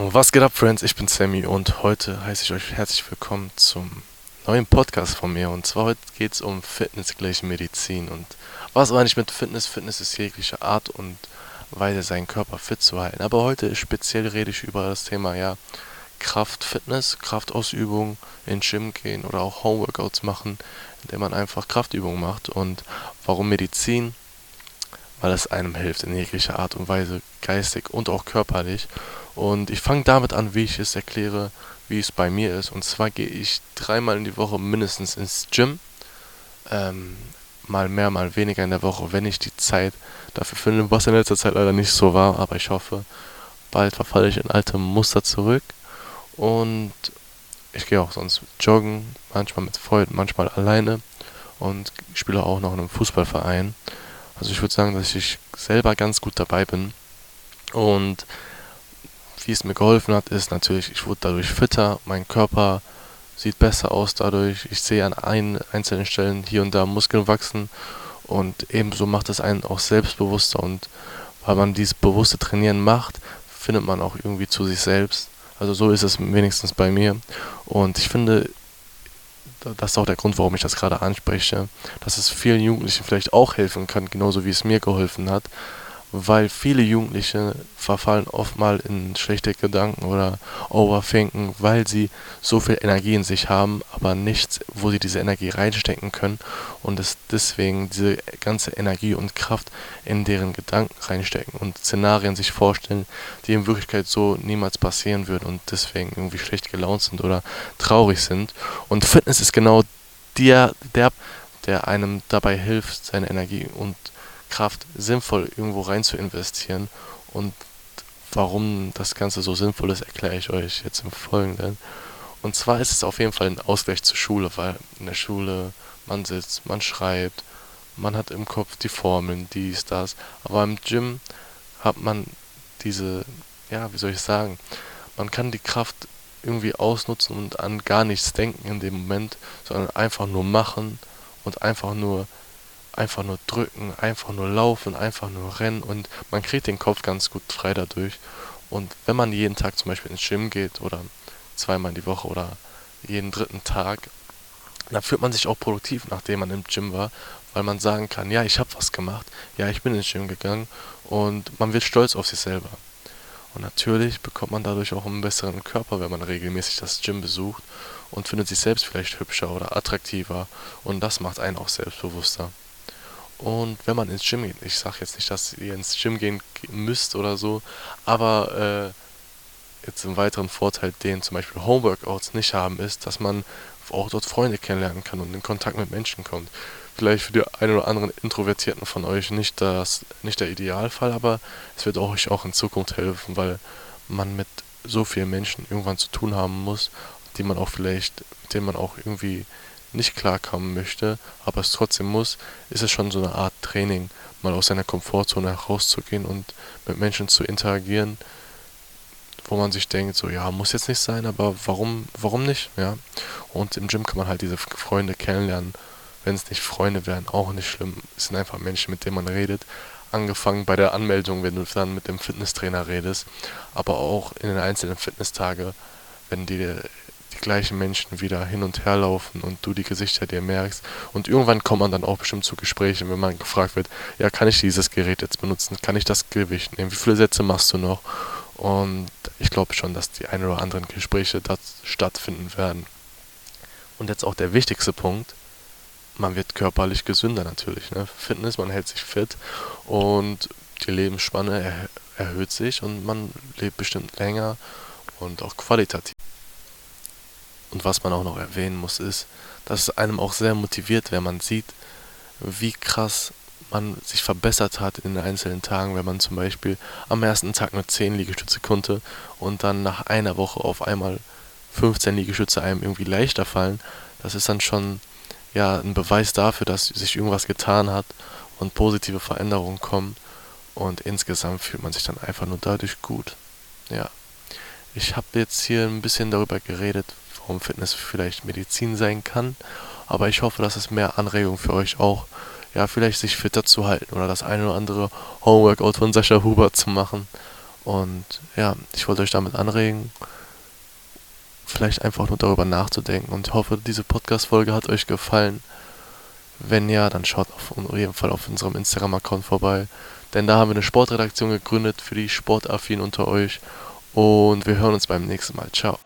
Was geht ab, Friends? Ich bin Sammy und heute heiße ich euch herzlich willkommen zum neuen Podcast von mir. Und zwar heute geht es um Fitness gleich Medizin. Und was meine ich mit Fitness? Fitness ist jegliche Art und Weise, seinen Körper fit zu halten. Aber heute speziell rede ich über das Thema, ja, Kraft, Kraftausübung, in Gym gehen oder auch Homeworkouts machen, indem man einfach Kraftübungen macht. Und warum Medizin? Weil es einem hilft in jeglicher Art und Weise, geistig und auch körperlich. Und ich fange damit an, wie ich es erkläre, wie es bei mir ist. Und zwar gehe ich dreimal in die Woche mindestens ins Gym. Ähm, mal mehr, mal weniger in der Woche, wenn ich die Zeit dafür finde, was in letzter Zeit leider nicht so war. Aber ich hoffe, bald verfalle ich in alte Muster zurück. Und ich gehe auch sonst joggen, manchmal mit Freunden, manchmal alleine. Und spiele auch noch in einem Fußballverein. Also ich würde sagen, dass ich selber ganz gut dabei bin. Und wie es mir geholfen hat, ist natürlich, ich wurde dadurch fitter, mein Körper sieht besser aus dadurch. Ich sehe an ein, einzelnen Stellen hier und da Muskeln wachsen und ebenso macht es einen auch selbstbewusster und weil man dieses bewusste Trainieren macht, findet man auch irgendwie zu sich selbst. Also so ist es wenigstens bei mir und ich finde, das ist auch der Grund, warum ich das gerade anspreche, dass es vielen Jugendlichen vielleicht auch helfen kann, genauso wie es mir geholfen hat, weil viele Jugendliche verfallen oft mal in schlechte Gedanken oder overthinken, weil sie so viel Energie in sich haben, aber nichts, wo sie diese Energie reinstecken können und es deswegen diese ganze Energie und Kraft in deren Gedanken reinstecken und Szenarien sich vorstellen, die in Wirklichkeit so niemals passieren würden und deswegen irgendwie schlecht gelaunt sind oder traurig sind. Und Fitness ist genau der, der, der einem dabei hilft, seine Energie und Kraft sinnvoll irgendwo rein zu investieren. Und warum das Ganze so sinnvoll ist, erkläre ich euch jetzt im Folgenden. Und zwar ist es auf jeden Fall ein Ausgleich zur Schule, weil in der Schule man sitzt, man schreibt, man hat im Kopf die Formeln, dies, das. Aber im Gym hat man diese, ja, wie soll ich sagen, man kann die Kraft irgendwie ausnutzen und an gar nichts denken in dem Moment, sondern einfach nur machen und einfach nur einfach nur drücken, einfach nur laufen, einfach nur rennen und man kriegt den Kopf ganz gut frei dadurch. Und wenn man jeden Tag zum Beispiel ins Gym geht oder zweimal die Woche oder jeden dritten Tag, dann fühlt man sich auch produktiv, nachdem man im Gym war, weil man sagen kann, ja, ich habe was gemacht, ja, ich bin ins Gym gegangen und man wird stolz auf sich selber. Und natürlich bekommt man dadurch auch einen besseren Körper, wenn man regelmäßig das Gym besucht und findet sich selbst vielleicht hübscher oder attraktiver und das macht einen auch selbstbewusster. Und wenn man ins Gym geht, ich sage jetzt nicht, dass ihr ins Gym gehen müsst oder so, aber äh, jetzt einen weiteren Vorteil, den zum Beispiel Homeworkouts nicht haben, ist, dass man auch dort Freunde kennenlernen kann und in Kontakt mit Menschen kommt. Vielleicht für die einen oder anderen Introvertierten von euch nicht, das, nicht der Idealfall, aber es wird euch auch in Zukunft helfen, weil man mit so vielen Menschen irgendwann zu tun haben muss, die man auch vielleicht, mit denen man auch irgendwie nicht klarkommen möchte, aber es trotzdem muss, ist es schon so eine Art Training, mal aus seiner Komfortzone herauszugehen und mit Menschen zu interagieren, wo man sich denkt, so ja, muss jetzt nicht sein, aber warum, warum nicht, ja? Und im Gym kann man halt diese Freunde kennenlernen. Wenn es nicht Freunde wären, auch nicht schlimm. Es sind einfach Menschen, mit denen man redet. Angefangen bei der Anmeldung, wenn du dann mit dem Fitnesstrainer redest, aber auch in den einzelnen Fitnesstage, wenn die die gleichen Menschen wieder hin und her laufen und du die Gesichter dir merkst. Und irgendwann kommt man dann auch bestimmt zu Gesprächen, wenn man gefragt wird, ja, kann ich dieses Gerät jetzt benutzen? Kann ich das Gewicht nehmen? Wie viele Sätze machst du noch? Und ich glaube schon, dass die ein oder anderen Gespräche da stattfinden werden. Und jetzt auch der wichtigste Punkt, man wird körperlich gesünder natürlich. Ne? Fitness, man hält sich fit und die Lebensspanne er erhöht sich und man lebt bestimmt länger und auch qualitativ. Und was man auch noch erwähnen muss, ist, dass es einem auch sehr motiviert, wenn man sieht, wie krass man sich verbessert hat in den einzelnen Tagen, wenn man zum Beispiel am ersten Tag nur 10 Liegestütze konnte und dann nach einer Woche auf einmal 15 Liegestütze einem irgendwie leichter fallen. Das ist dann schon ja ein Beweis dafür, dass sich irgendwas getan hat und positive Veränderungen kommen. Und insgesamt fühlt man sich dann einfach nur dadurch gut. Ja. Ich habe jetzt hier ein bisschen darüber geredet, warum Fitness vielleicht Medizin sein kann. Aber ich hoffe, dass es mehr Anregung für euch auch, ja, vielleicht sich fitter zu halten oder das eine oder andere Homeworkout von Sascha Huber zu machen. Und ja, ich wollte euch damit anregen, vielleicht einfach nur darüber nachzudenken und hoffe, diese Podcast-Folge hat euch gefallen. Wenn ja, dann schaut auf jeden Fall auf unserem Instagram-Account vorbei. Denn da haben wir eine Sportredaktion gegründet für die Sportaffinen unter euch. Und wir hören uns beim nächsten Mal. Ciao.